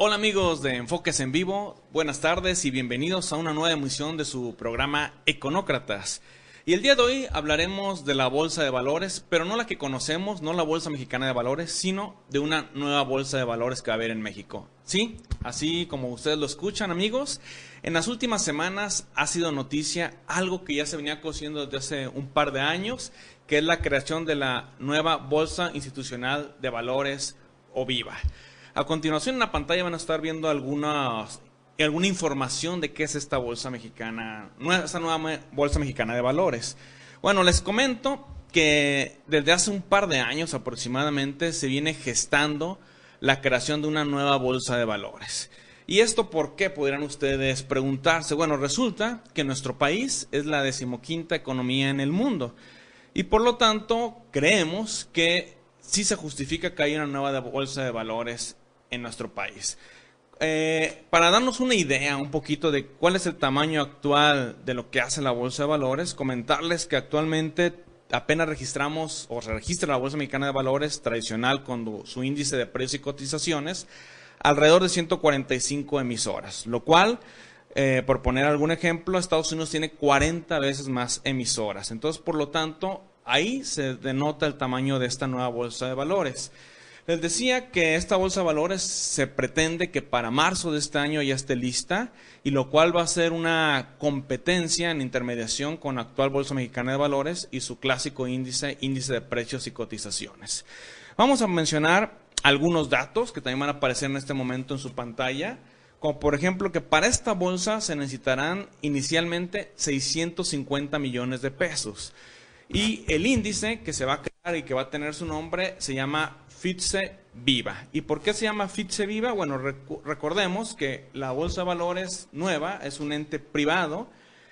Hola amigos de Enfoques en Vivo, buenas tardes y bienvenidos a una nueva emisión de su programa Econócratas. Y el día de hoy hablaremos de la bolsa de valores, pero no la que conocemos, no la bolsa mexicana de valores, sino de una nueva bolsa de valores que va a haber en México. Sí, así como ustedes lo escuchan amigos, en las últimas semanas ha sido noticia algo que ya se venía cociendo desde hace un par de años, que es la creación de la nueva bolsa institucional de valores o VIVA. A continuación en la pantalla van a estar viendo algunas, alguna información de qué es esta bolsa mexicana, esta nueva bolsa mexicana de valores. Bueno, les comento que desde hace un par de años aproximadamente se viene gestando la creación de una nueva bolsa de valores. ¿Y esto por qué? Podrían ustedes preguntarse. Bueno, resulta que nuestro país es la decimoquinta economía en el mundo y por lo tanto creemos que sí se justifica que haya una nueva bolsa de valores en nuestro país. Eh, para darnos una idea un poquito de cuál es el tamaño actual de lo que hace la Bolsa de Valores, comentarles que actualmente apenas registramos o se registra la Bolsa Mexicana de Valores tradicional con su índice de precios y cotizaciones alrededor de 145 emisoras, lo cual, eh, por poner algún ejemplo, Estados Unidos tiene 40 veces más emisoras. Entonces, por lo tanto, ahí se denota el tamaño de esta nueva Bolsa de Valores. Les decía que esta bolsa de valores se pretende que para marzo de este año ya esté lista y lo cual va a ser una competencia en intermediación con la actual Bolsa Mexicana de Valores y su clásico índice, índice de precios y cotizaciones. Vamos a mencionar algunos datos que también van a aparecer en este momento en su pantalla, como por ejemplo que para esta bolsa se necesitarán inicialmente 650 millones de pesos. Y el índice que se va a y que va a tener su nombre se llama FITSE Viva. ¿Y por qué se llama FITSE Viva? Bueno, recordemos que la Bolsa de Valores nueva es un ente privado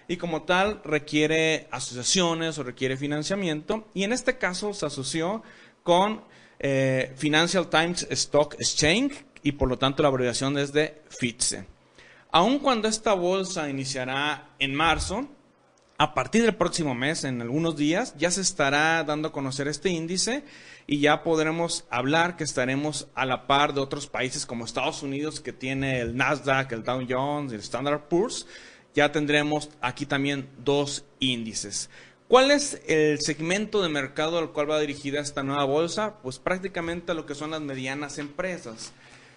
y como tal requiere asociaciones o requiere financiamiento y en este caso se asoció con eh, Financial Times Stock Exchange y por lo tanto la abreviación es de FITSE. Aun cuando esta bolsa iniciará en marzo, a partir del próximo mes, en algunos días, ya se estará dando a conocer este índice y ya podremos hablar que estaremos a la par de otros países como Estados Unidos que tiene el Nasdaq, el Dow Jones, el Standard Poor's. Ya tendremos aquí también dos índices. ¿Cuál es el segmento de mercado al cual va dirigida esta nueva bolsa? Pues prácticamente lo que son las medianas empresas.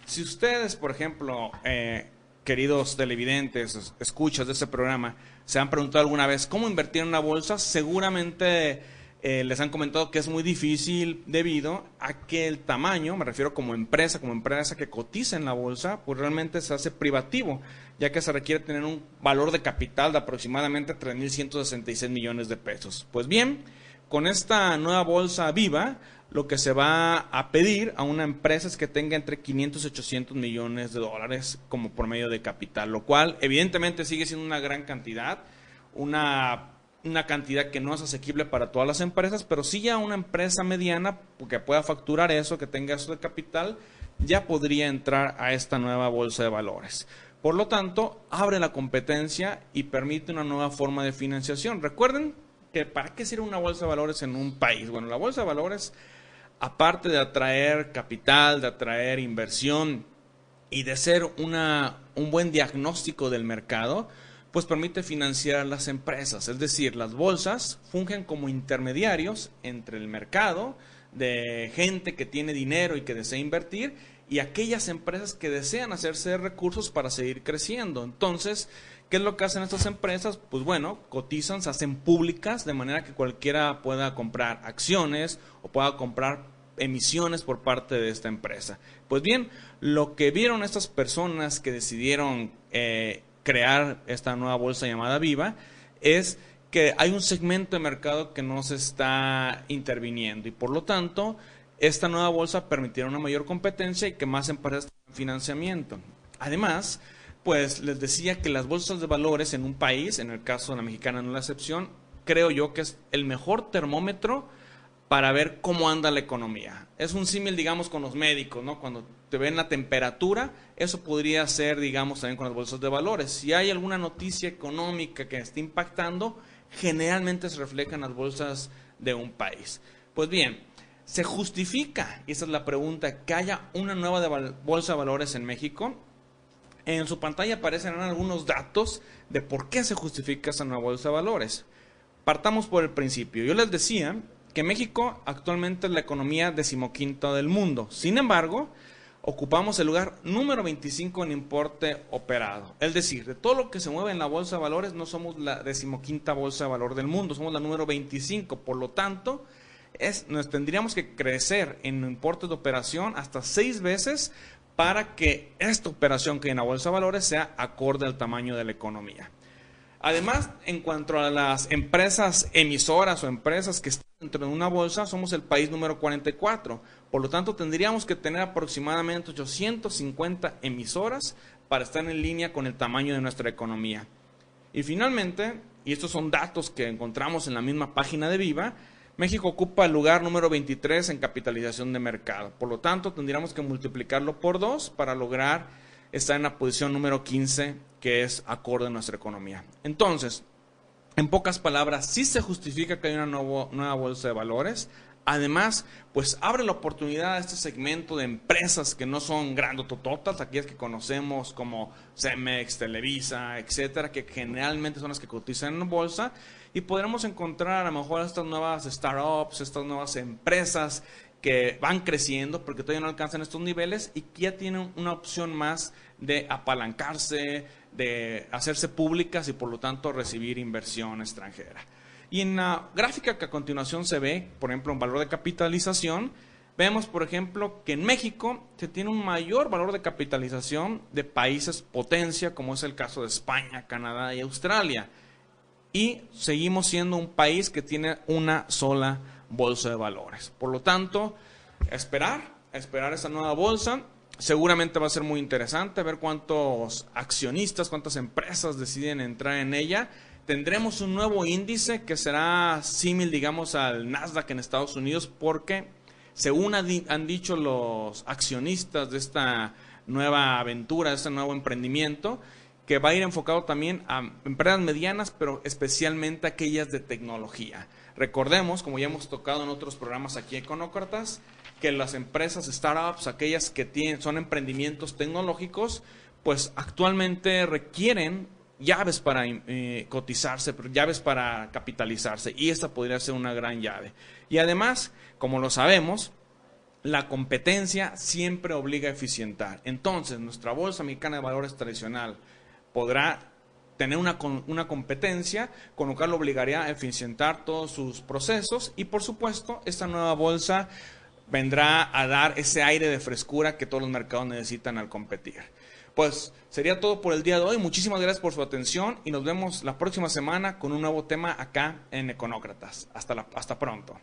Si ustedes, por ejemplo, eh, queridos televidentes, escuchas de este programa, se han preguntado alguna vez cómo invertir en una bolsa, seguramente eh, les han comentado que es muy difícil debido a que el tamaño, me refiero como empresa, como empresa que cotiza en la bolsa, pues realmente se hace privativo, ya que se requiere tener un valor de capital de aproximadamente 3.166 millones de pesos. Pues bien, con esta nueva bolsa viva, lo que se va a pedir a una empresa es que tenga entre 500 y 800 millones de dólares como por medio de capital, lo cual evidentemente sigue siendo una gran cantidad, una una cantidad que no es asequible para todas las empresas, pero sí ya una empresa mediana que pueda facturar eso, que tenga eso de capital, ya podría entrar a esta nueva bolsa de valores. Por lo tanto, abre la competencia y permite una nueva forma de financiación. Recuerden que para qué sirve una bolsa de valores en un país. Bueno, la bolsa de valores, aparte de atraer capital, de atraer inversión y de ser una, un buen diagnóstico del mercado, pues permite financiar las empresas. Es decir, las bolsas fungen como intermediarios entre el mercado de gente que tiene dinero y que desea invertir y aquellas empresas que desean hacerse recursos para seguir creciendo. Entonces, ¿qué es lo que hacen estas empresas? Pues bueno, cotizan, se hacen públicas de manera que cualquiera pueda comprar acciones o pueda comprar emisiones por parte de esta empresa. Pues bien, lo que vieron estas personas que decidieron eh, crear esta nueva bolsa llamada Viva es que hay un segmento de mercado que no se está interviniendo y por lo tanto esta nueva bolsa permitirá una mayor competencia y que más empresas tengan financiamiento. Además, pues les decía que las bolsas de valores en un país, en el caso de la mexicana no es la excepción, creo yo que es el mejor termómetro para ver cómo anda la economía. Es un símil, digamos, con los médicos, ¿no? Cuando te ven la temperatura, eso podría ser, digamos, también con las bolsas de valores. Si hay alguna noticia económica que esté impactando, generalmente se refleja en las bolsas de un país. Pues bien, ¿Se justifica, y esa es la pregunta, que haya una nueva bolsa de valores en México? En su pantalla aparecen algunos datos de por qué se justifica esa nueva bolsa de valores. Partamos por el principio. Yo les decía que México actualmente es la economía decimoquinta del mundo. Sin embargo, ocupamos el lugar número 25 en importe operado. Es decir, de todo lo que se mueve en la bolsa de valores, no somos la decimoquinta bolsa de valor del mundo, somos la número 25. Por lo tanto, nos tendríamos que crecer en importes de operación hasta seis veces para que esta operación que en la bolsa de valores sea acorde al tamaño de la economía. Además, en cuanto a las empresas emisoras o empresas que están dentro de una bolsa, somos el país número 44. Por lo tanto, tendríamos que tener aproximadamente 850 emisoras para estar en línea con el tamaño de nuestra economía. Y finalmente, y estos son datos que encontramos en la misma página de Viva, México ocupa el lugar número 23 en capitalización de mercado. Por lo tanto, tendríamos que multiplicarlo por dos para lograr estar en la posición número 15, que es acorde a nuestra economía. Entonces, en pocas palabras, sí se justifica que haya una nueva bolsa de valores. Además, pues abre la oportunidad a este segmento de empresas que no son grandotototas, aquellas que conocemos como Cemex, Televisa, etcétera, que generalmente son las que cotizan en bolsa, y podremos encontrar a lo mejor estas nuevas startups, estas nuevas empresas que van creciendo porque todavía no alcanzan estos niveles y que ya tienen una opción más de apalancarse, de hacerse públicas y por lo tanto recibir inversión extranjera. Y en la gráfica que a continuación se ve, por ejemplo, un valor de capitalización, vemos, por ejemplo, que en México se tiene un mayor valor de capitalización de países potencia, como es el caso de España, Canadá y Australia. Y seguimos siendo un país que tiene una sola bolsa de valores. Por lo tanto, esperar, esperar esa nueva bolsa. Seguramente va a ser muy interesante ver cuántos accionistas, cuántas empresas deciden entrar en ella. Tendremos un nuevo índice que será símil, digamos, al Nasdaq en Estados Unidos, porque según han dicho los accionistas de esta nueva aventura, de este nuevo emprendimiento, que va a ir enfocado también a empresas medianas, pero especialmente aquellas de tecnología. Recordemos, como ya hemos tocado en otros programas aquí Econócratas, que las empresas, startups, aquellas que tienen, son emprendimientos tecnológicos, pues actualmente requieren llaves para eh, cotizarse, llaves para capitalizarse, y esta podría ser una gran llave. Y además, como lo sabemos, la competencia siempre obliga a eficientar. Entonces, nuestra bolsa mexicana de valores tradicional podrá tener una, una competencia, con lo cual lo obligaría a eficientar todos sus procesos y por supuesto esta nueva bolsa vendrá a dar ese aire de frescura que todos los mercados necesitan al competir. Pues sería todo por el día de hoy. Muchísimas gracias por su atención y nos vemos la próxima semana con un nuevo tema acá en Econócratas. Hasta, hasta pronto.